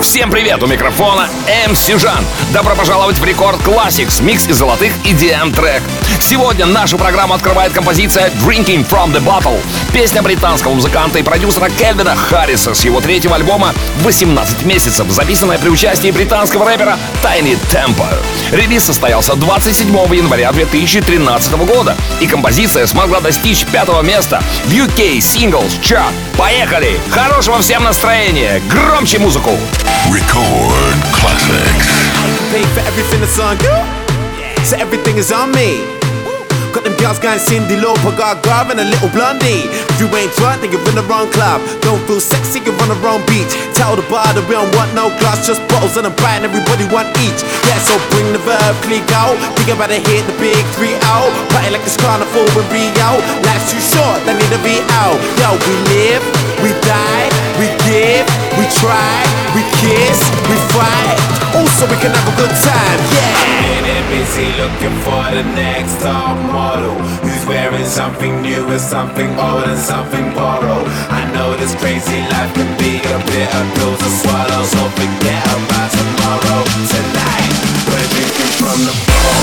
Всем привет! У микрофона MC Жан. Добро пожаловать в Record Classics, микс из золотых EDM трек. Сегодня нашу программу открывает композиция Drinking from the Bottle. Песня британского музыканта и продюсера Кельвина Харриса с его третьего альбома «18 месяцев», записанная при участии британского рэпера Tiny Tempo. Релиз состоялся 27 января 2013 года, и композиция смогла достичь пятого места в UK Singles Chart. Поехали! Хорошего всем настроения! Громче музыку! Record Classics. Pay for everything that's on you. So everything is on me. Got them girls going Cindy Lauper, got Garv and a little blondie. If you ain't drunk, then you're in the wrong club. Don't feel sexy, you're on the wrong beach. Tell the bar that we don't want no glass, just bottles and a bite, and everybody want each. Yeah, so bring the verb, click out. Think about it, hit the big three out. Party like it's carnival in Rio. Life's too short, they need to be out. Yo, we live, we die, we give, we try, we kiss, we fight. Also, we can have a good time, yeah. Getting busy looking for the next top model Who's wearing something new and something old and something borrowed I know this crazy life can be a bitter pill to swallow So forget about tomorrow Tonight, we're drinking from the bowl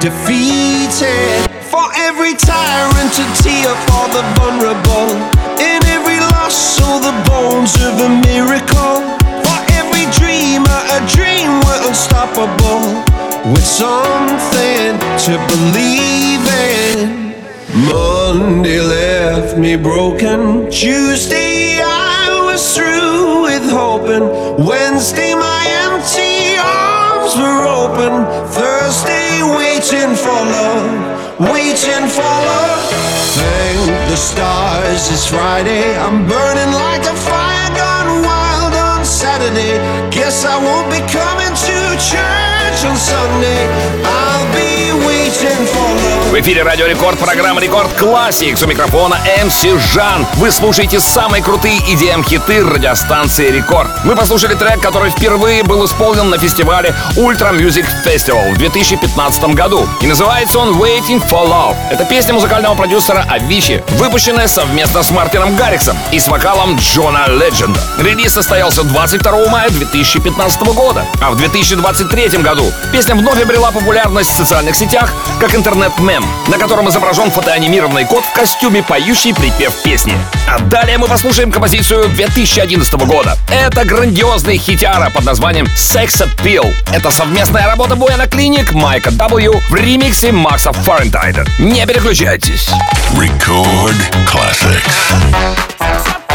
defeated. For every tyrant to tear for the vulnerable. In every loss, so the bones of a miracle. For every dreamer, a dream were unstoppable. With something to believe in. Monday left me broken. Tuesday, I was through with hoping. Wednesday, my were open, Thursday, waiting for love, waiting for love. Thank the stars, it's Friday. I'm burning like a fire gone wild on Saturday. Guess I won't be coming to church. В эфире Радио Рекорд, программа Record Classics. У микрофона MC Жан. Вы слушаете самые крутые EDM-хиты радиостанции Рекорд. Мы послушали трек, который впервые был исполнен на фестивале Ultra Music Festival в 2015 году. И называется он Waiting for Love. Это песня музыкального продюсера Авичи, выпущенная совместно с Мартином Гарриксом и с вокалом Джона Ледженда. Релиз состоялся 22 мая 2015 года. А в 2023 году песня вновь обрела популярность в социальных сетях как интернет-мем, на котором изображен фотоанимированный кот в костюме, поющий припев песни. А далее мы послушаем композицию 2011 года. Это грандиозный хитяра под названием Sex Appeal. Это совместная работа Буэна Клиник, Майка W в ремиксе Макса Фарентайда. Не переключайтесь. Record classics.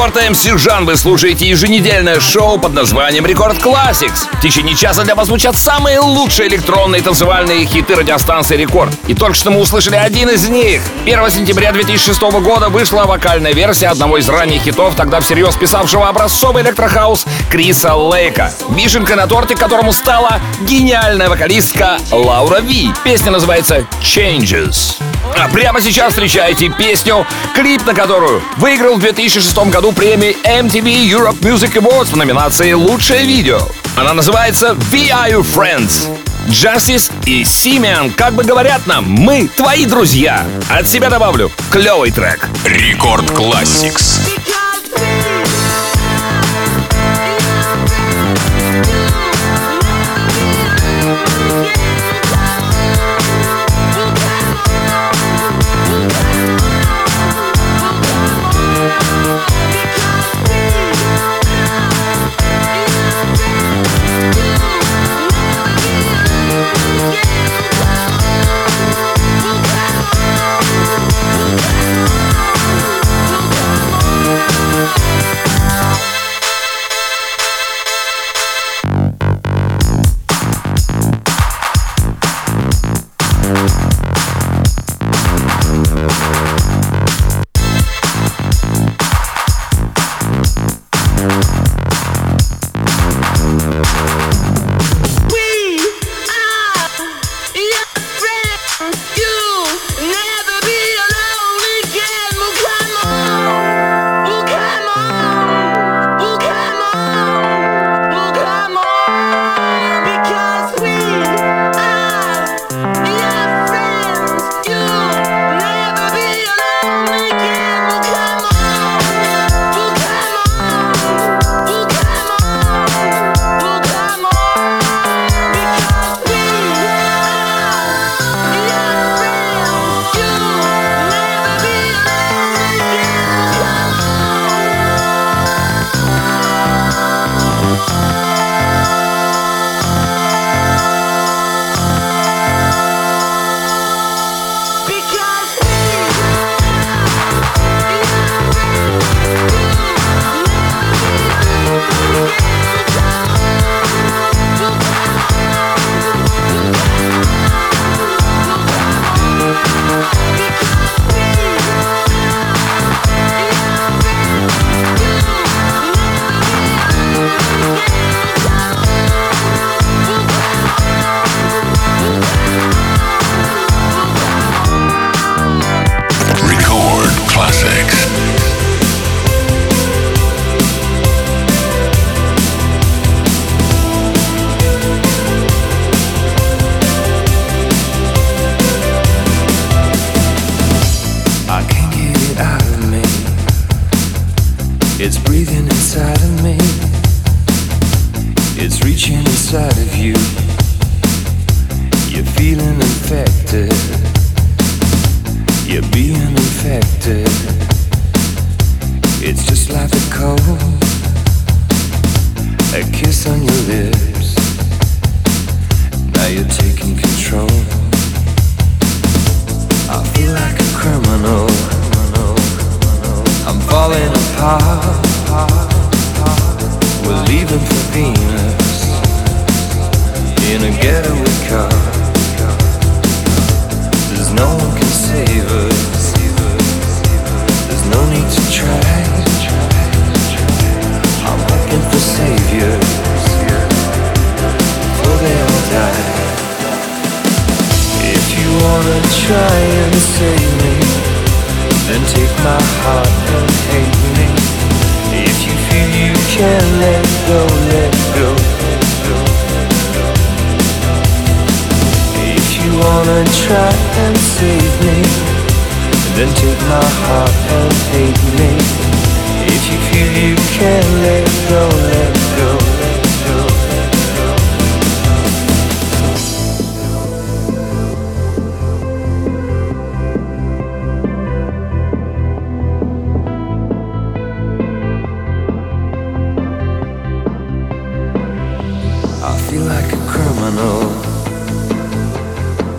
Рекорд MC Жан вы слушаете еженедельное шоу под названием Record Classics. В течение часа для вас звучат самые лучшие электронные танцевальные хиты радиостанции Рекорд. И только что мы услышали один из них. 1 сентября 2006 года вышла вокальная версия одного из ранних хитов, тогда всерьез писавшего образцовый электрохаус Криса Лейка. Вишенкой на торте, которому стала гениальная вокалистка Лаура Ви. Песня называется Changes. А прямо сейчас встречаете песню, клип на которую выиграл в 2006 году премию MTV Europe Music Awards в номинации «Лучшее видео». Она называется «We Are Your Friends». Justice и Симеон как бы говорят нам «Мы твои друзья». От себя добавлю клевый трек. Рекорд Classics.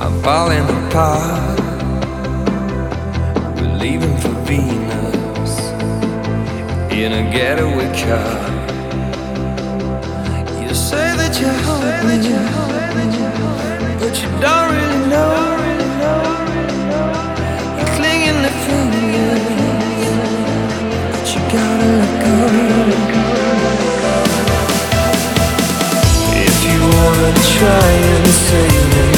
I'm falling apart. We're leaving for Venus in a getaway car. You say that you're me, but you don't really know. try and save me.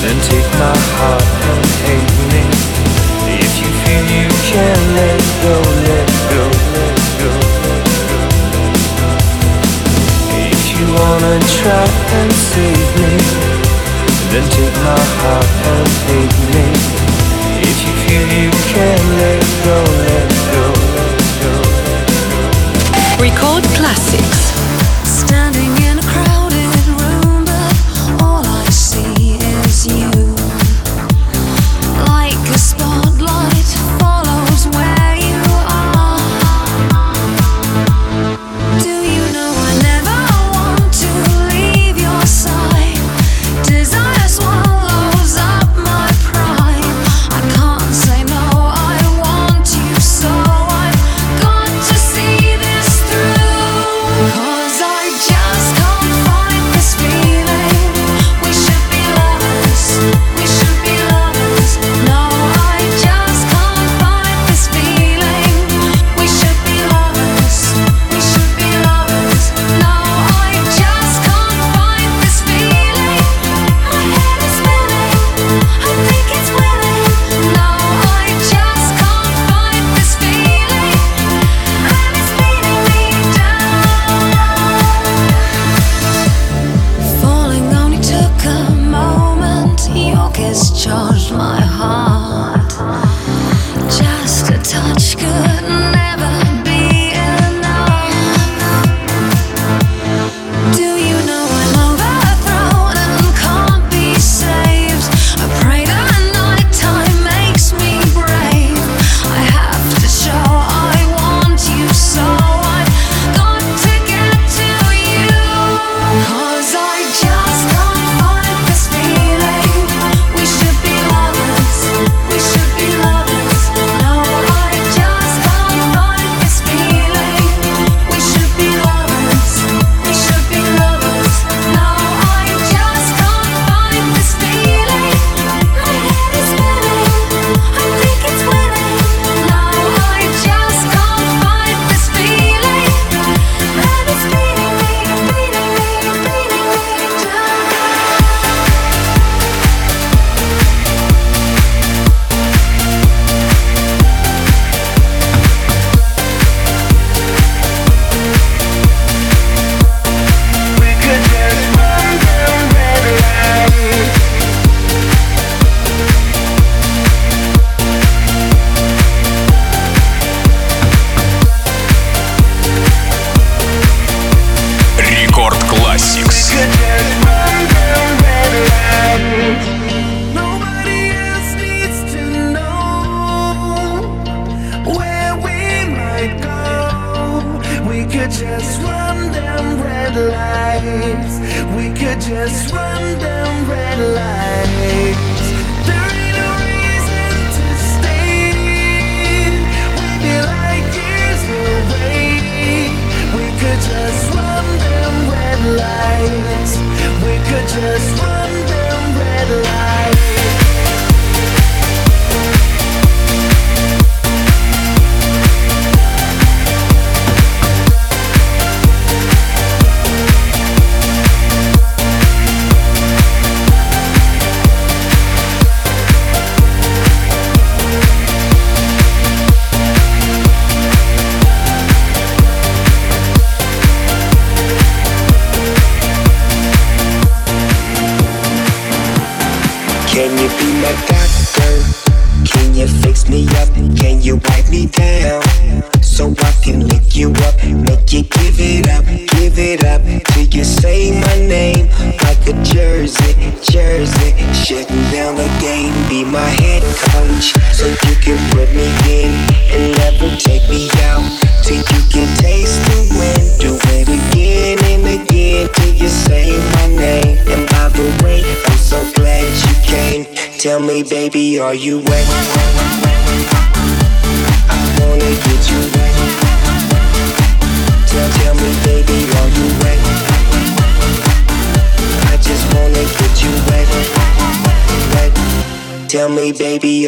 Then take my heart and hate me. If you feel you can let go, let go, let go, If you wanna try and save me Then take my heart and hate me. If you feel you can let go, let go, let go. Record classic.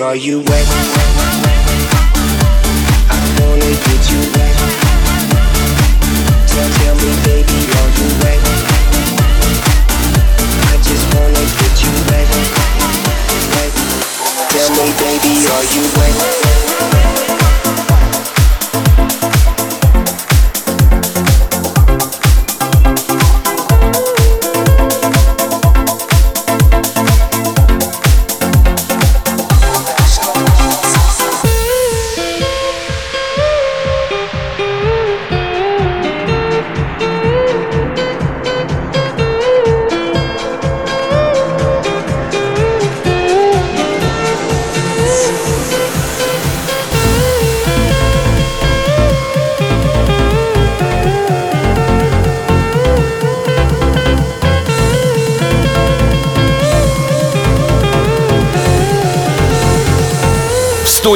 Are you wet?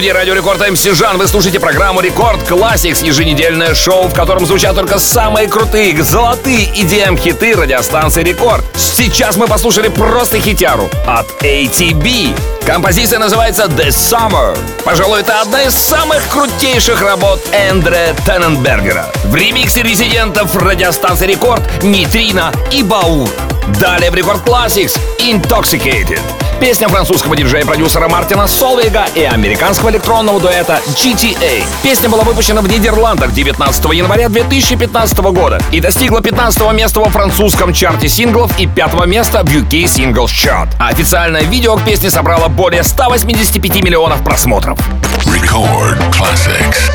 Студии Радио Рекорд MC Жан вы слушаете программу Record Classics, еженедельное шоу, в котором звучат только самые крутые, золотые EDM-хиты радиостанции Рекорд. Сейчас мы послушали просто хитяру от ATB. Композиция называется The Summer. Пожалуй, это одна из самых крутейших работ Эндре Тенненбергера. В ремиксе резидентов радиостанции Рекорд Нитрина и Баур. Далее в Record Classics Intoxicated. Песня французского диджея-продюсера Мартина Солвейга и американского электронного дуэта GTA. Песня была выпущена в Нидерландах 19 января 2015 года и достигла 15 места во французском чарте синглов и 5 места в UK Singles Chart. А официальное видео к песне собрало более 185 миллионов просмотров. Record classics.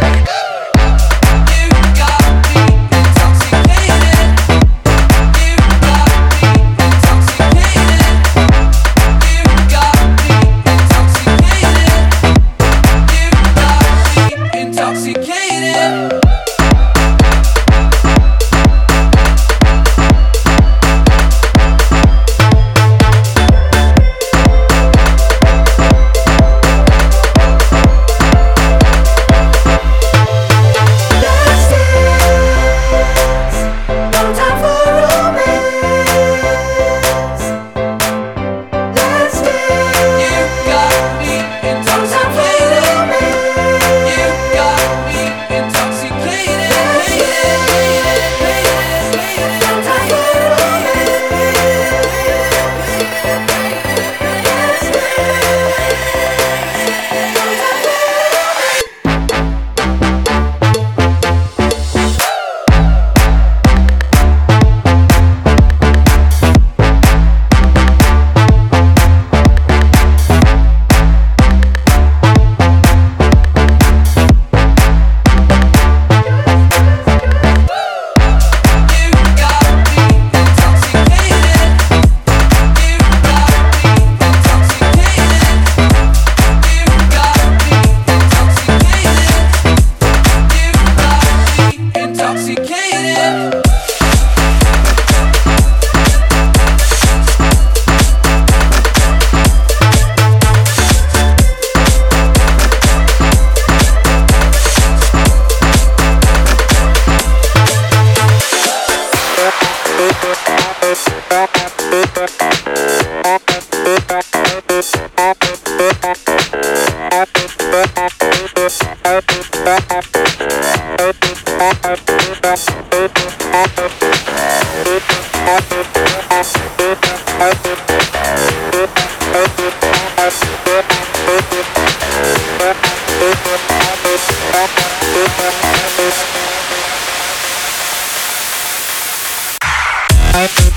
Música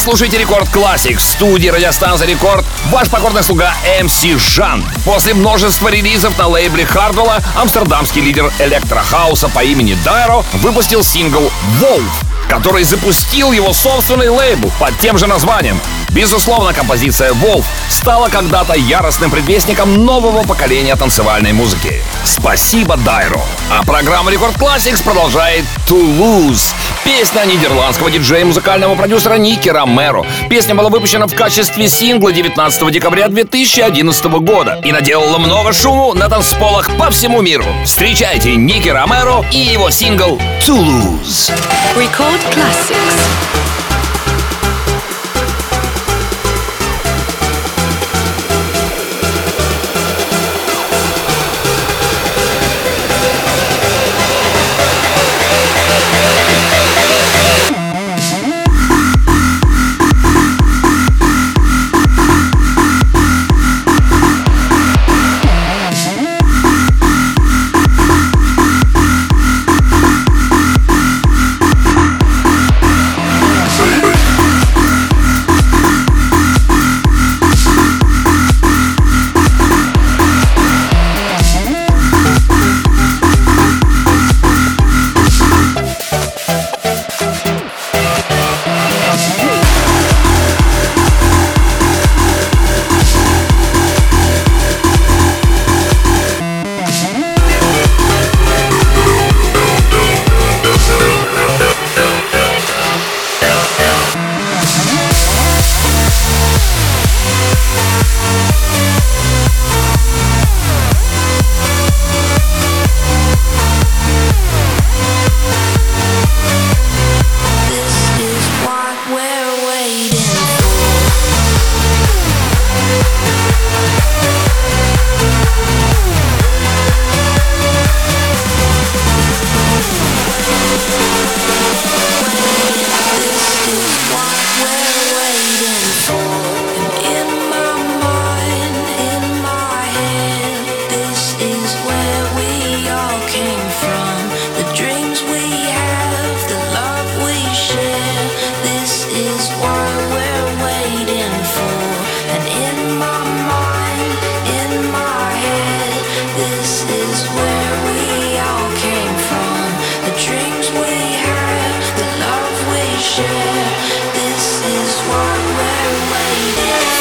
слушаете Record Classics в студии радиостанции Рекорд. Ваш покорный слуга MC Жан. После множества релизов на лейбле Хардвелла амстердамский лидер электрохауса по имени Дайро выпустил сингл «WOLV», который запустил его собственный лейбл под тем же названием. Безусловно, композиция «WOLV» стала когда-то яростным предвестником нового поколения танцевальной музыки. Спасибо, Дайро. А программа Record Classics продолжает «Toulouse». Песня нидерландского диджея и музыкального продюсера Ники Ромеро. Песня была выпущена в качестве сингла 19 декабря 2011 года и наделала много шуму на танцполах по всему миру. Встречайте Ники Ромеро и его сингл «To Lose». Record Classics. This is what we're waiting.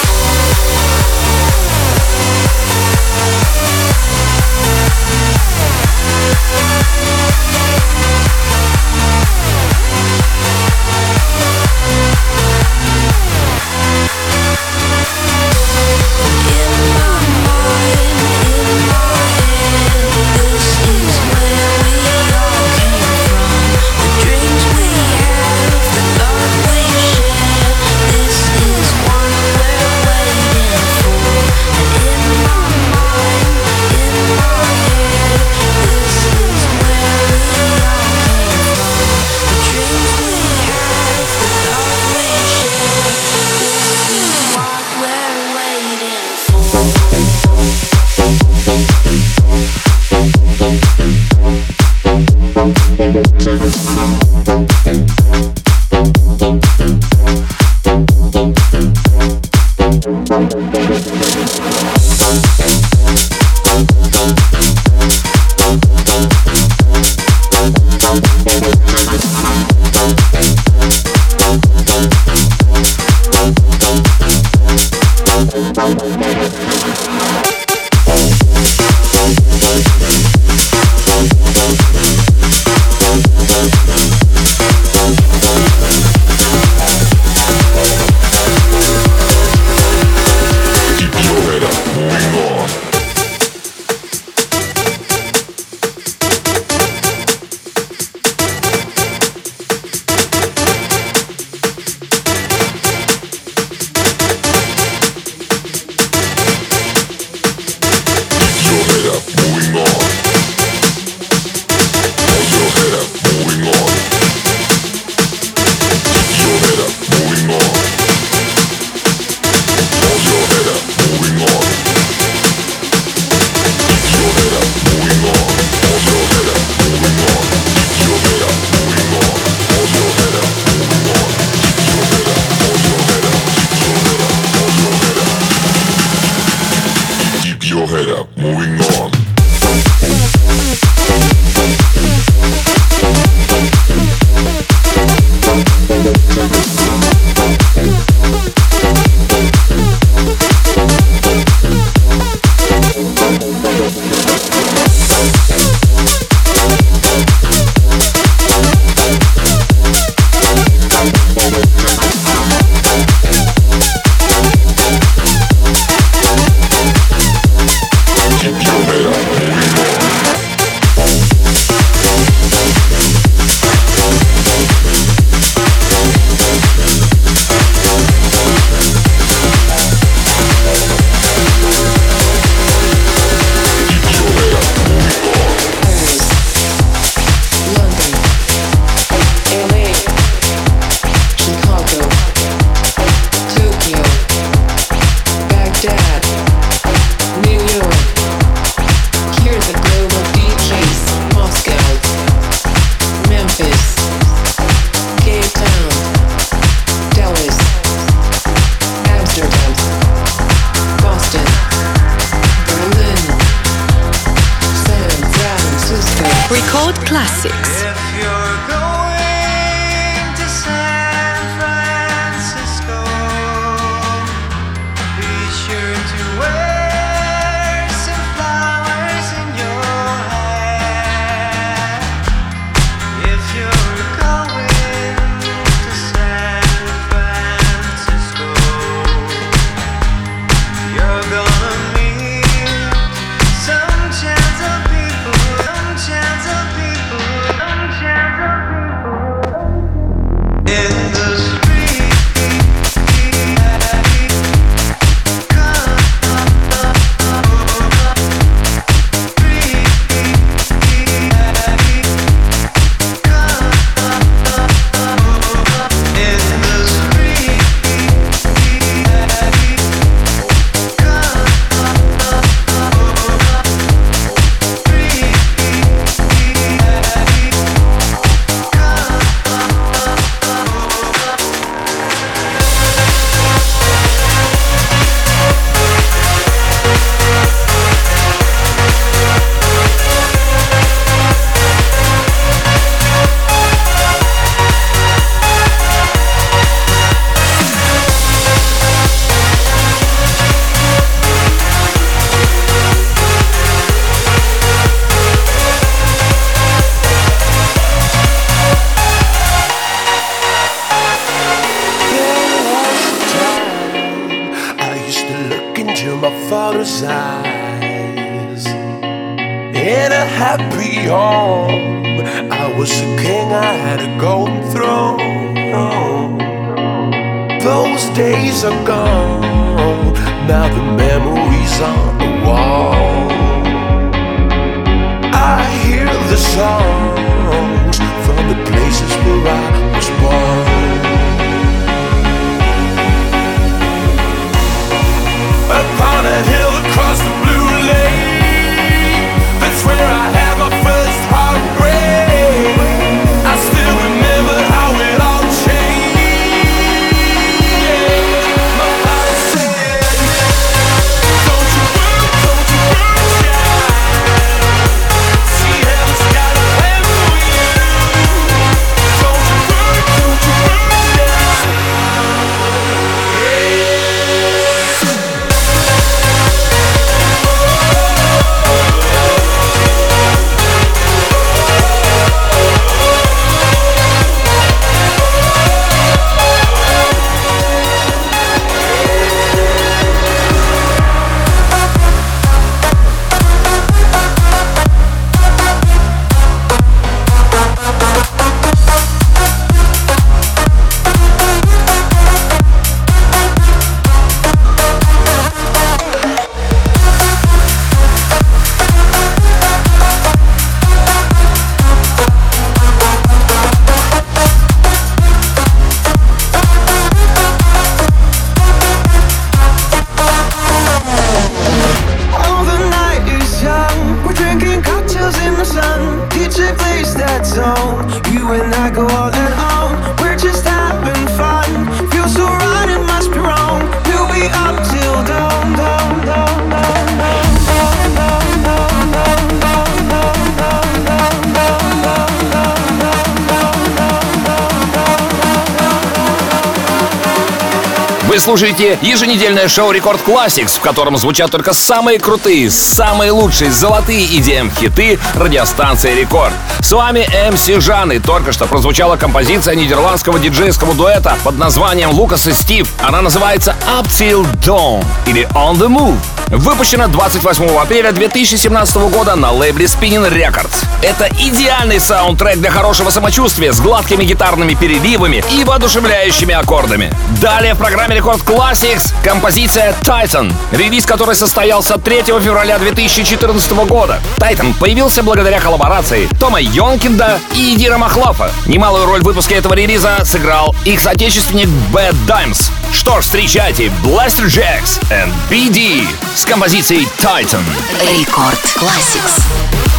Вы слушаете еженедельное шоу Рекорд Classics, в котором звучат только самые крутые, самые лучшие золотые EDM-хиты радиостанции Рекорд. С вами МС Жан, и только что прозвучала композиция нидерландского диджейского дуэта под названием «Лукас и Стив». Она называется «Up Till Dawn» или «On the Move». Выпущена 28 апреля 2017 года на лейбле Spinning Records. Это идеальный саундтрек для хорошего самочувствия с гладкими гитарными переливами и воодушевляющими аккордами. Далее в программе Рекорд Classics композиция Titan, релиз которой состоялся 3 февраля 2014 года. Titan появился благодаря коллаборации Тома Йонкинда и Дира Махлофа. Немалую роль в выпуске этого релиза сыграл их соотечественник Bad Dimes. Что ж, встречайте Blaster Jacks and BD с композицией Titan. Рекорд Classics.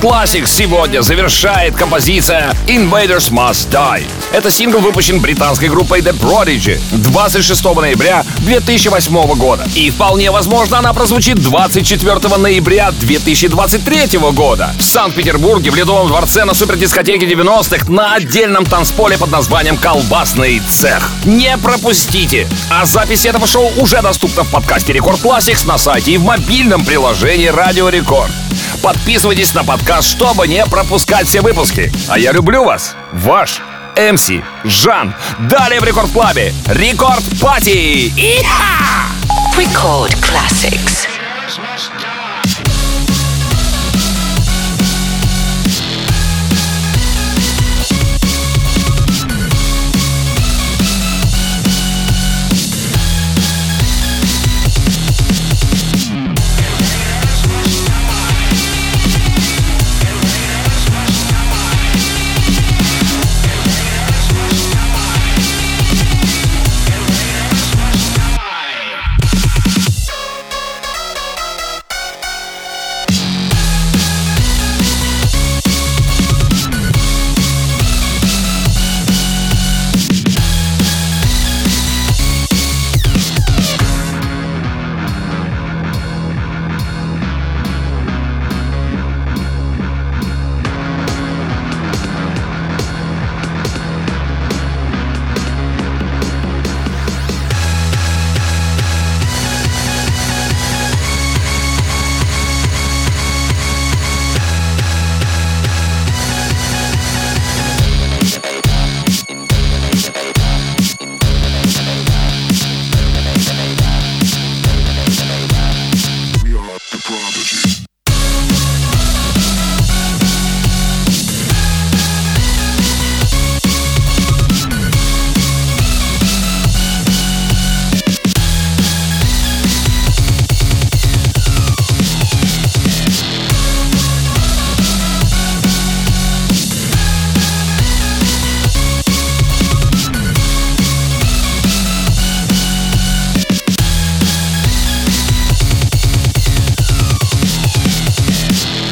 Classic сегодня завершает композиция Invaders Must Die. Это сингл выпущен британской группой The Prodigy 26 ноября 2008 года. И вполне возможно она прозвучит 24 ноября 2023 года в Санкт-Петербурге в Ледовом дворце на супердискотеке 90-х на отдельном танцполе под названием «Колбасный цех». Не пропустите! А запись этого шоу уже доступна в подкасте Рекорд Classics на сайте и в мобильном приложении Радио Рекорд. Подписывайтесь на подкаст, чтобы не пропускать все выпуски. А я люблю вас. Ваш МС Жан. Далее в Рекорд Клабе. Рекорд Пати. Record Classics.